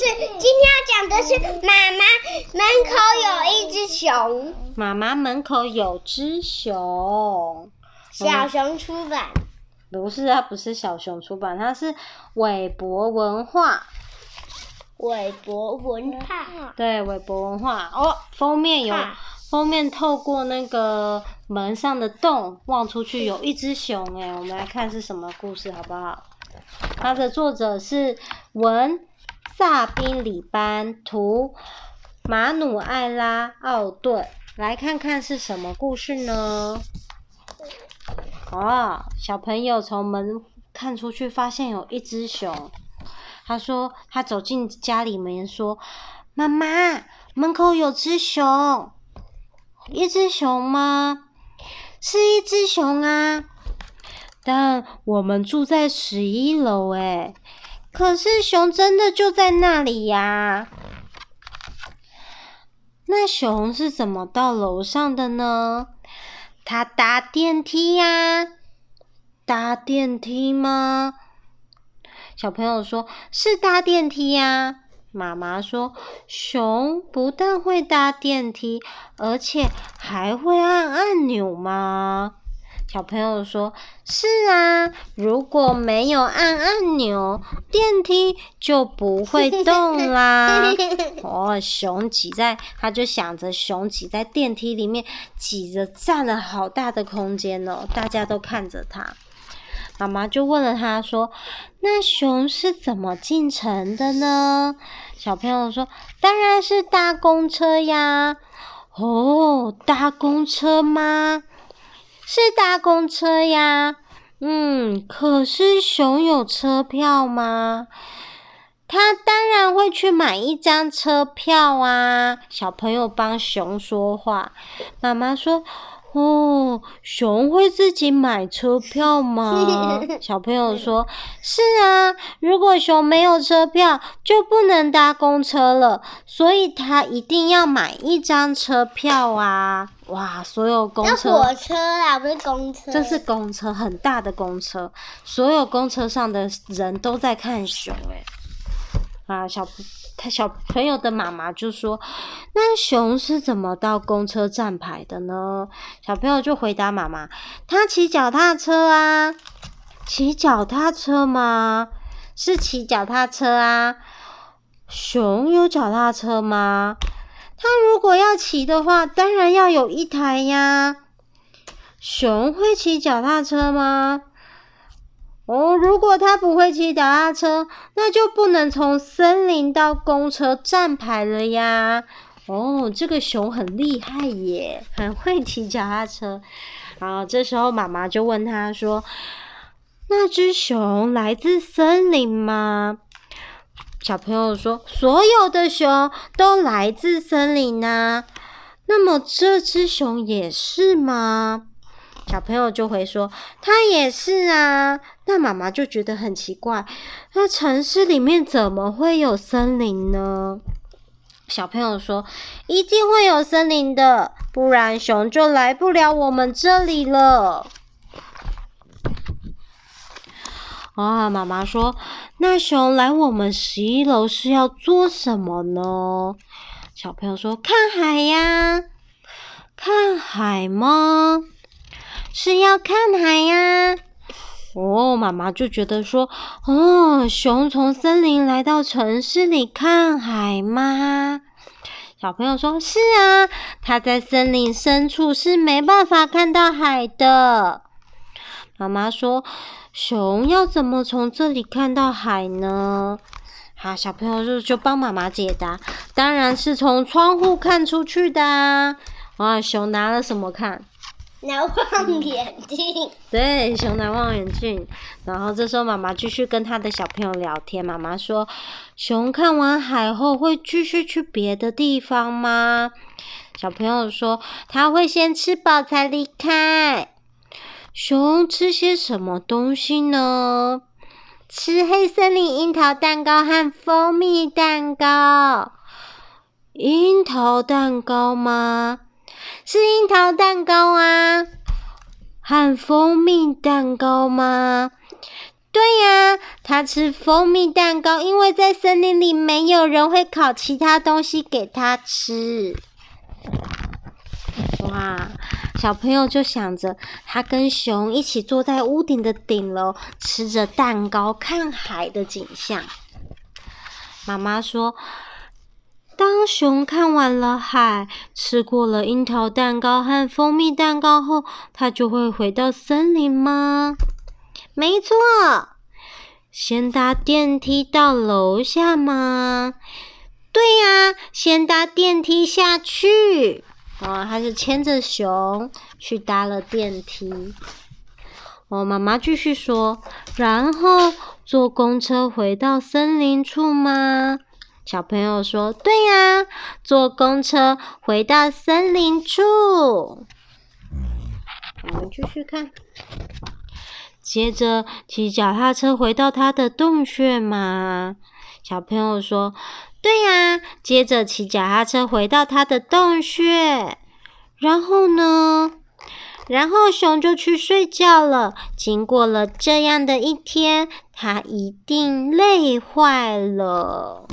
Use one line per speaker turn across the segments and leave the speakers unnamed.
是，今天要讲的是妈妈门口有一只熊。
妈妈门口有只熊。
小熊出版。
不是，啊不是小熊出版，它是韦博文化。
韦博文化。
对，韦博文化。哦，封面有，封面透过那个门上的洞望出去，有一只熊。哎，我们来看是什么故事，好不好？它的作者是文萨宾里班，图马努艾拉奥顿。来看看是什么故事呢？哦，小朋友从门看出去，发现有一只熊。他说：“他走进家里面，说：‘妈妈，门口有只熊，一只熊吗？是一只熊啊。但我们住在十一楼，哎，可是熊真的就在那里呀。那熊是怎么到楼上的呢？’”他搭电梯呀？搭电梯吗？小朋友说：“是搭电梯呀。”妈妈说：“熊不但会搭电梯，而且还会按按钮吗？”小朋友说：“是啊，如果没有按按钮，电梯就不会动啦。”哦，熊挤在，他就想着熊挤在电梯里面，挤着占了好大的空间哦，大家都看着他。妈妈就问了他说：“那熊是怎么进城的呢？”小朋友说：“当然是搭公车呀。”哦，搭公车吗？是搭公车呀，嗯，可是熊有车票吗？他当然会去买一张车票啊。小朋友帮熊说话，妈妈说。哦，熊会自己买车票吗？小朋友说：“是啊，如果熊没有车票，就不能搭公车了，所以他一定要买一张车票啊！”哇，所有公车，
火车啊，不是公车，
这是公车，很大的公车，所有公车上的人都在看熊，哎，啊，小。他小朋友的妈妈就说：“那熊是怎么到公车站牌的呢？”小朋友就回答妈妈：“他骑脚踏车啊，骑脚踏车吗？是骑脚踏车啊。熊有脚踏车吗？他如果要骑的话，当然要有一台呀。熊会骑脚踏车吗？”哦，如果他不会骑脚踏车，那就不能从森林到公车站牌了呀。哦，这个熊很厉害耶，很会骑脚踏车。然后这时候妈妈就问他说：“那只熊来自森林吗？”小朋友说：“所有的熊都来自森林啊。”那么这只熊也是吗？小朋友就会说：“它也是啊。”那妈妈就觉得很奇怪，那城市里面怎么会有森林呢？小朋友说：“一定会有森林的，不然熊就来不了我们这里了。”啊，妈妈说：“那熊来我们十一楼是要做什么呢？”小朋友说：“看海呀，看海吗？”是要看海呀！哦，妈妈就觉得说，哦，熊从森林来到城市里看海吗？小朋友说，是啊，它在森林深处是没办法看到海的。妈妈说，熊要怎么从这里看到海呢？好，小朋友就就帮妈妈解答，当然是从窗户看出去的啊。哇，熊拿了什么看？
拿望远镜，
对，熊拿望远镜。然后这时候妈妈继续跟他的小朋友聊天。妈妈说：“熊看完海后会继续去别的地方吗？”小朋友说：“他会先吃饱才离开。”熊吃些什么东西呢？吃黑森林樱桃蛋糕和蜂蜜蛋糕。樱桃蛋糕吗？是樱桃蛋糕啊，和蜂蜜蛋糕吗？对呀，他吃蜂蜜蛋糕，因为在森林里没有人会烤其他东西给他吃。哇，小朋友就想着，他跟熊一起坐在屋顶的顶楼，吃着蛋糕，看海的景象。妈妈说，当熊看完了海，吃过了樱桃蛋糕和蜂蜜蛋糕后，他就会回到森林吗？没错，先搭电梯到楼下吗？对呀，先搭电梯下去。哦，他是牵着熊去搭了电梯。我，妈妈继续说，然后坐公车回到森林处吗？小朋友说，对呀，坐公车回到森林处。我们继续看。接着骑脚踏车回到他的洞穴嘛？小朋友说：“对呀。”接着骑脚踏车回到他的洞穴，然后呢？然后熊就去睡觉了。经过了这样的一天，他一定累坏了。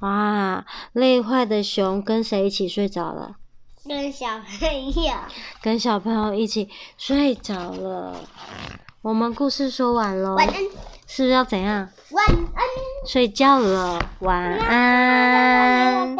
哇！累坏的熊跟谁一起睡着了？
跟小朋友，
跟小朋友一起睡着了。我们故事说完喽，
晚安。
是不是要怎样？
晚安。
睡觉了，晚安。